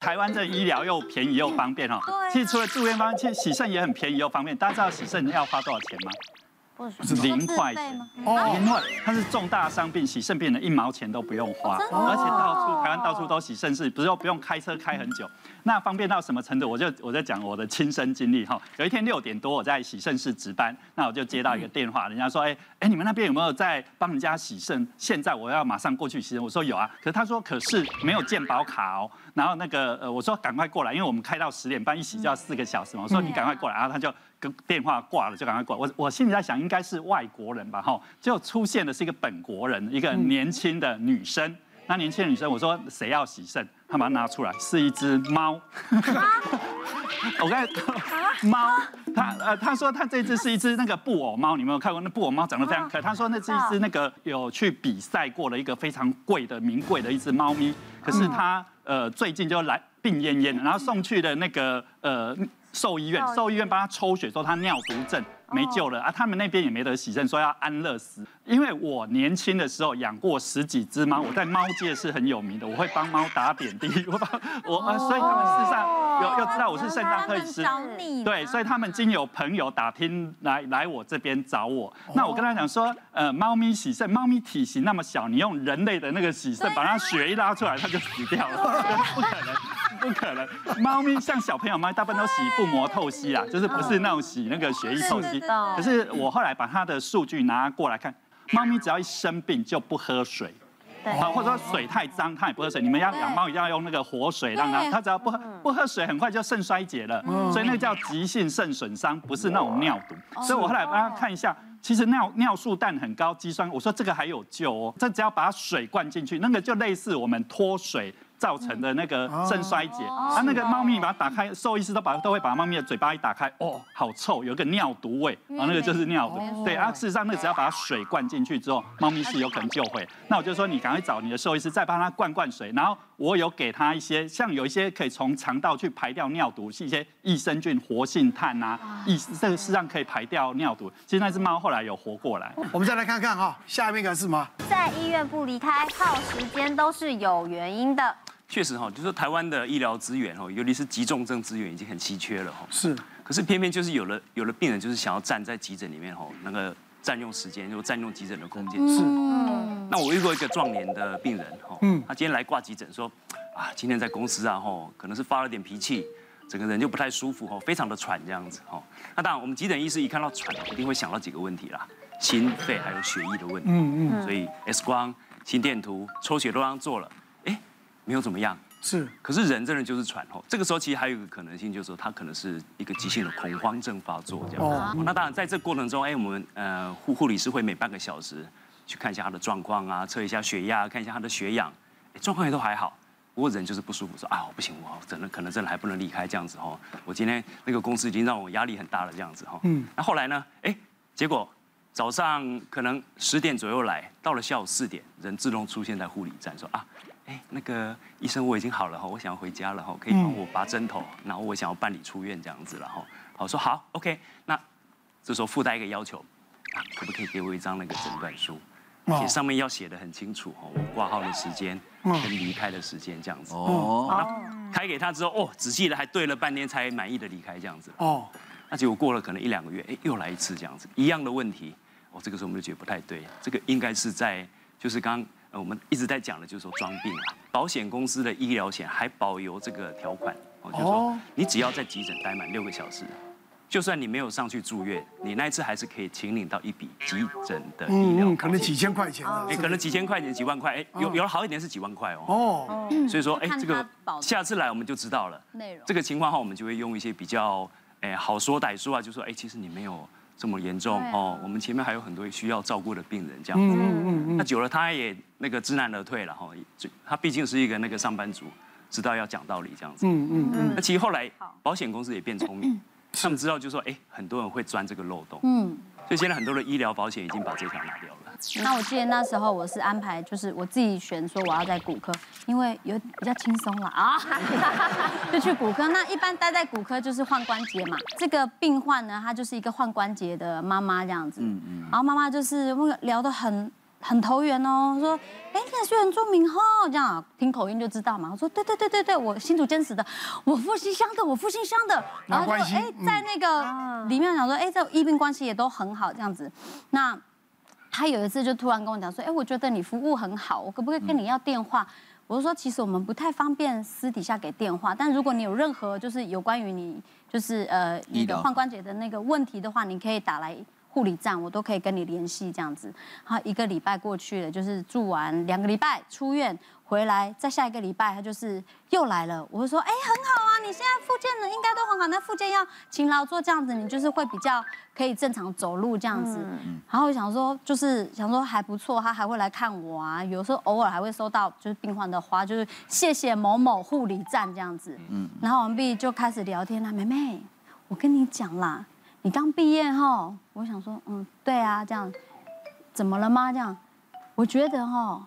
台湾这医疗又便宜又方便哦。其实除了住院方面，其实洗肾也很便宜又方便。大家知道洗肾要花多少钱吗？零块钱哦，零块，它是重大伤病洗肾病人一毛钱都不用花，而且到处台湾到处都洗肾室，不用不用开车开很久，那方便到什么程度？我就我在讲我的亲身经历哈。有一天六点多我在洗肾室值班，那我就接到一个电话，人家说哎哎你们那边有没有在帮人家洗肾？现在我要马上过去洗肾。我说有啊，可是他说可是没有健保卡哦。然后那个呃我说赶快过来，因为我们开到十点半一洗就要四个小时嘛。我说你赶快过来，然后他就。跟电话挂了就赶快挂，我我心里在想应该是外国人吧，哈，就出现的是一个本国人，一个年轻的女生。那年轻的女生，我说谁要洗肾？她把它拿出来，是一只猫。我刚才猫，他呃他说他这只是一只那个布偶猫，你没有看过？那布偶猫长得非常可爱。他说那是一只那个有去比赛过的一个非常贵的名贵的一只猫咪，可是他呃最近就来病恹恹的，然后送去的那个呃。兽医院，兽医院帮他抽血，说他尿毒症没救了啊！他们那边也没得洗肾，说要安乐死。因为我年轻的时候养过十几只猫，我在猫界是很有名的，我会帮猫打点滴，我帮我啊，所以他们事实上有又知道我是肾脏科医师，对，所以他们经有朋友打听来来我这边找我。那我跟他讲说，呃，猫咪洗肾，猫咪体型那么小，你用人类的那个洗肾，把它血一拉出来，它就死掉了，不可能。不可能，猫咪像小朋友，猫大部分都洗腹膜透析啦，就是不是那种洗那个血液透析。可是我后来把它的数据拿过来看，猫咪只要一生病就不喝水，好，或者说水太脏它也不喝水。你们要养猫一定要用那个活水让它，它只要不喝不喝水，很快就肾衰竭了。所以那个叫急性肾损伤，不是那种尿毒。所以我后来帮它看一下，其实尿尿素氮很高，肌酸，我说这个还有救哦，这只要把水灌进去，那个就类似我们脱水。造成的那个肾衰竭，啊，那个猫咪把它打开，兽医师都把都会把猫咪的嘴巴一打开，哦，好臭，有个尿毒味，啊，那个就是尿毒。对啊，事实上那只要把水灌进去之后，猫咪是有可能救回。那我就说你赶快找你的兽医师再帮它灌灌水，然后我有给它一些，像有一些可以从肠道去排掉尿毒，是一些益生菌、活性炭啊，益这个事实上可以排掉尿毒。其实那只猫后来有活过来。我们再来看看哈，下面一个是什么？在医院不离开，耗时间都是有原因的。确实哈，就是台湾的医疗资源哈，尤其是急重症资源已经很稀缺了哈。是，可是偏偏就是有了有了病人就是想要站在急诊里面哈，那个占用时间就占用急诊的空间。是。那我遇过一个壮年的病人哈，嗯，他今天来挂急诊说，啊，今天在公司啊哈，可能是发了点脾气，整个人就不太舒服哈，非常的喘这样子哈。那当然我们急诊医师一看到喘，一定会想到几个问题啦，心肺还有血液的问题。嗯嗯。所以 X 光、心电图、抽血都让做了。没有怎么样，是，可是人真的就是喘吼。这个时候其实还有一个可能性，就是说他可能是一个急性的恐慌症发作这样。哦。那当然在这个过程中，哎，我们呃护护理师会每半个小时去看一下他的状况啊，测一下血压，看一下他的血氧，状况也都还好。不过人就是不舒服，说啊不行，我真的可能真的还不能离开这样子哦。我今天那个公司已经让我压力很大了这样子哈。嗯。那后来呢？哎，结果早上可能十点左右来，到了下午四点，人自动出现在护理站，说啊。哎，那个医生，我已经好了哈，我想要回家了哈，可以帮我拔针头，然后我想要办理出院这样子了哈。好，说好，OK，那这时候附带一个要求，啊，可不可以给我一张那个诊断书？写上面要写的很清楚哦，我挂号的时间跟离开的时间这样子。哦。开给他之后，哦，仔细的还对了半天才满意的离开这样子。哦。那结果过了可能一两个月，哎，又来一次这样子，一样的问题。哦，这个时候我们就觉得不太对，这个应该是在就是刚。呃，我们一直在讲的就是说装病啊，保险公司的医疗险还保留这个条款，哦，就是说你只要在急诊待满六个小时，就算你没有上去住院，你那一次还是可以请领到一笔急诊的医疗，可能几千块钱，哎，可能几千块钱、几万块，哎，有有了好一点是几万块哦。哦，所以说，哎，这个下次来我们就知道了。内容这个情况的话，我们就会用一些比较，哎，好说歹说啊，就说，哎，其实你没有。这么严重哦，我们前面还有很多需要照顾的病人，这样子。嗯嗯嗯。那久了，他也那个知难而退了哈。他毕竟是一个那个上班族，知道要讲道理这样子。嗯嗯嗯。那其实后来保险公司也变聪明，他们知道就说，哎，很多人会钻这个漏洞。嗯。所以现在很多的医疗保险已经把这条拿掉了。那我记得那时候我是安排，就是我自己选说我要在骨科，因为有比较轻松了啊，就去骨科。那一般待在骨科就是换关节嘛。这个病患呢，他就是一个换关节的妈妈这样子。嗯嗯。然后妈妈就是聊得很很投缘哦，说，哎，你也是原住民哈，这样听口音就知道嘛。我说，对对对对对，我新竹坚持的，我复兴乡的，我复兴乡的。然后就哎，在那个里面讲说，哎，这医病关系也都很好，这样子。那他有一次就突然跟我讲说，哎，我觉得你服务很好，我可不可以跟你要电话？我就说，其实我们不太方便私底下给电话，但如果你有任何就是有关于你就是呃你的髋关节的那个问题的话，你可以打来。护理站我都可以跟你联系这样子，然后一个礼拜过去了，就是住完两个礼拜出院回来，再下一个礼拜他就是又来了，我会说，哎，很好啊，你现在复健的应该都很好，那复健要勤劳做这样子，你就是会比较可以正常走路这样子。然后我想说，就是想说还不错，他还会来看我啊，有时候偶尔还会收到就是病患的花，就是谢谢某某护理站这样子。嗯，然后完毕就开始聊天啦，妹妹，我跟你讲啦。你刚毕业哈，我想说，嗯，对啊，这样，怎么了吗？这样，我觉得哈，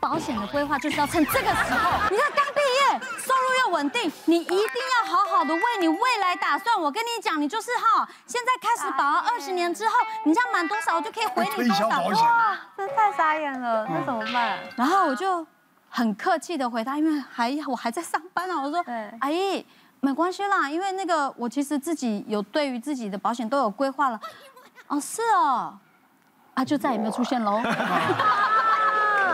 保险的规划就是要趁这个时候。你看刚毕业，收入又稳定，你一定要好好的为你未来打算。我跟你讲，你就是哈，现在开始保，二十年之后，你这样满多少，我就可以回你多少。哇，这太傻眼了，那怎么办？然后我就很客气的回答，因为还我还在上班啊，我说，阿姨。没关系啦，因为那个我其实自己有对于自己的保险都有规划了。哦，是哦，啊，就再也没有出现喽。他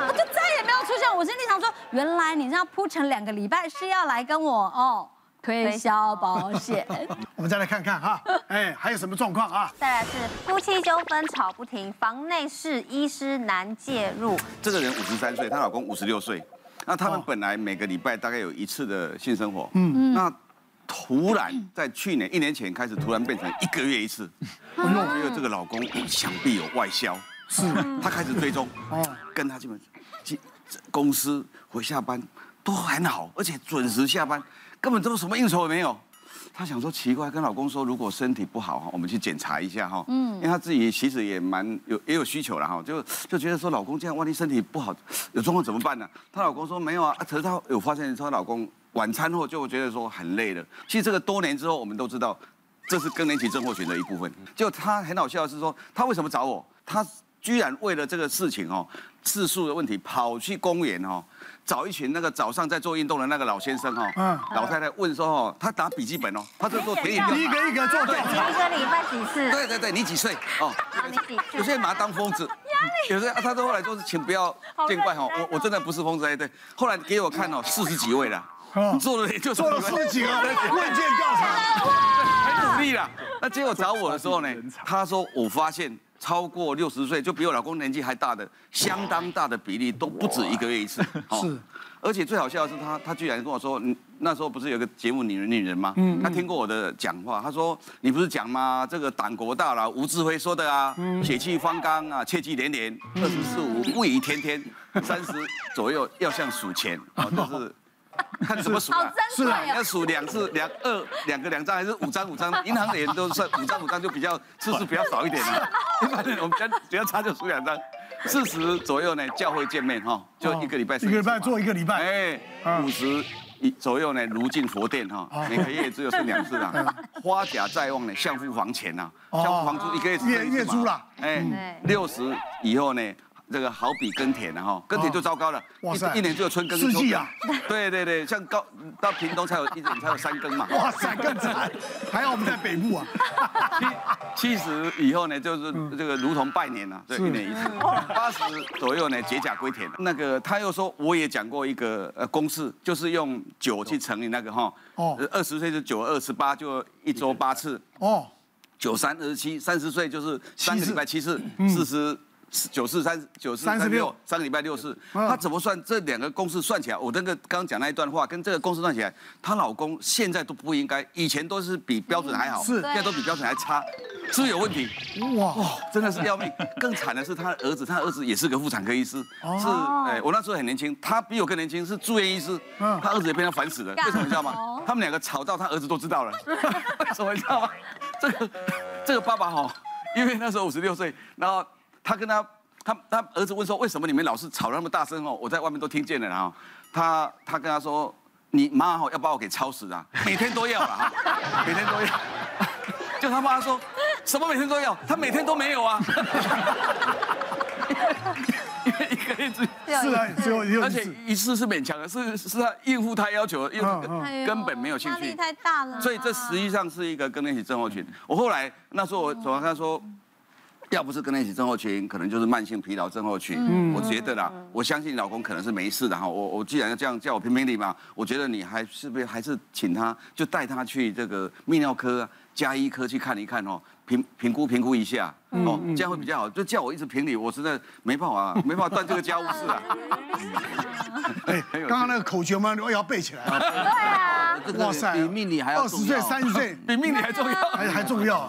就再也没有出现。我心里想说，原来你这样铺成两个礼拜是要来跟我哦推销保险。我们再来看看哈，哎，还有什么状况啊？再来是夫妻纠纷吵不停，房内事医师难介入。这个人五十三岁，她老公五十六岁，那他们本来每个礼拜大概有一次的性生活，嗯，那。突然在去年一年前开始，突然变成一个月一次。我觉得这个老公想必有外销，是，他开始追踪，跟他基本公司回下班都很好，而且准时下班，根本都什么应酬也没有。他想说奇怪，跟老公说如果身体不好哈，我们去检查一下哈，嗯，因为他自己其实也蛮有也有需求了哈，就就觉得说老公这样万一身体不好有状况怎么办呢？她老公说没有啊，可是她有发现说她老公。晚餐后就觉得说很累了。其实这个多年之后，我们都知道这是更年期症候群的一部分。就他很好笑的是说，他为什么找我？他居然为了这个事情哦，次数的问题，跑去公园哦，找一群那个早上在做运动的那个老先生哦，嗯，老太太问说哦，他打笔记本哦，他就做田野调查，一个一个做调查，一个礼拜几次？对对对，你几岁？哦，你几岁？有些人把他当疯子，有些他都后来说是请不要见怪哈，我我真的不是疯子哎，对，后来给我看哦，四十几位了。做了也就做了四十几个问卷调查，很努力了。那结果找我的时候呢，他说我发现超过六十岁就比我老公年纪还大的，相当大的比例都不止一个月一次。是，而且最好笑的是他，他居然跟我说，那时候不是有个节目《女人女人》吗？嗯，他听过我的讲话，他说你不是讲吗？这个党国大佬吴志辉说的啊，血气方刚啊，切记连连，二十四五不宜天天，三十左右要像数钱啊，就是。看怎么数啊？是啊，要数两次，两二两个两张还是五张五张？银行的人都算五张五张就比较次数比较少一点了。一般人我们比较比较差就数两张。四十左右呢，教会见面哈，就一个礼拜。一个礼拜做一个礼拜。哎，五十一左右呢，如进佛殿哈，每个月只有剩两次啦。花甲在望呢，相付房钱呐，相付房租一个月月月租啦。哎，六十以后呢？这个好比耕田了哈，耕田就糟糕了，哇塞，一年只有春耕秋季啊。对对对，像高到屏东才有一年才有三耕嘛。哇塞，更惨，还好我们在北部啊。七七十以后呢，就是这个如同拜年了，对，一年一次。八十左右呢，解甲归田。那个他又说，我也讲过一个呃公式，就是用九去乘以那个哈，哦，二十岁是九二十八，就一周八次。哦，九三二十七，三十岁就是三个礼拜七次，四十。九四三九四三十六，三个礼拜六四，他怎么算？这两个公式？算起来，我那个刚刚讲那一段话跟这个公式算起来，她老公现在都不应该，以前都是比标准还好，是。现在都比标准还差，是不是有问题？哇，真的是要命！更惨的是他的儿子，他的儿子也是个妇产科医师，是哎，我那时候很年轻，他比我更年轻，是住院医师，他儿子也被他烦死了，为什么你知道吗？他们两个吵到他儿子都知道了，为什么你知道吗？这个这个爸爸哈，因为那时候五十六岁，然后。他跟他，他他儿子问说：“为什么你们老是吵那么大声哦？我在外面都听见了。”然后他他跟他说：“你妈哈要把我给吵死啊，每天都要了哈，每天都要。”就他妈说：“什么每天都要？他每天都没有啊。”因为一个月只是啊，而且一次是勉强的，是是他应付他要求，因为根本没有兴趣，压力太大了。所以这实际上是一个更年期症候群。我后来那时候我总跟他说。要不是跟他一起症候群，可能就是慢性疲劳症候群。嗯，我觉得啦，我相信你老公可能是没事的哈。我我既然要这样叫我评评理嘛，我觉得你还是不是还是请他就带他去这个泌尿科、啊、加医科去看一看哦，评评估评估一下哦，这样会比较好。就叫我一直评理，我实在没办法，没办法断这个家务事啊。哎，刚刚那个口诀嘛，我也要背起来。对啊，哇塞，比命理还要重要。二十岁、三十岁，比命理还重要，还还重要。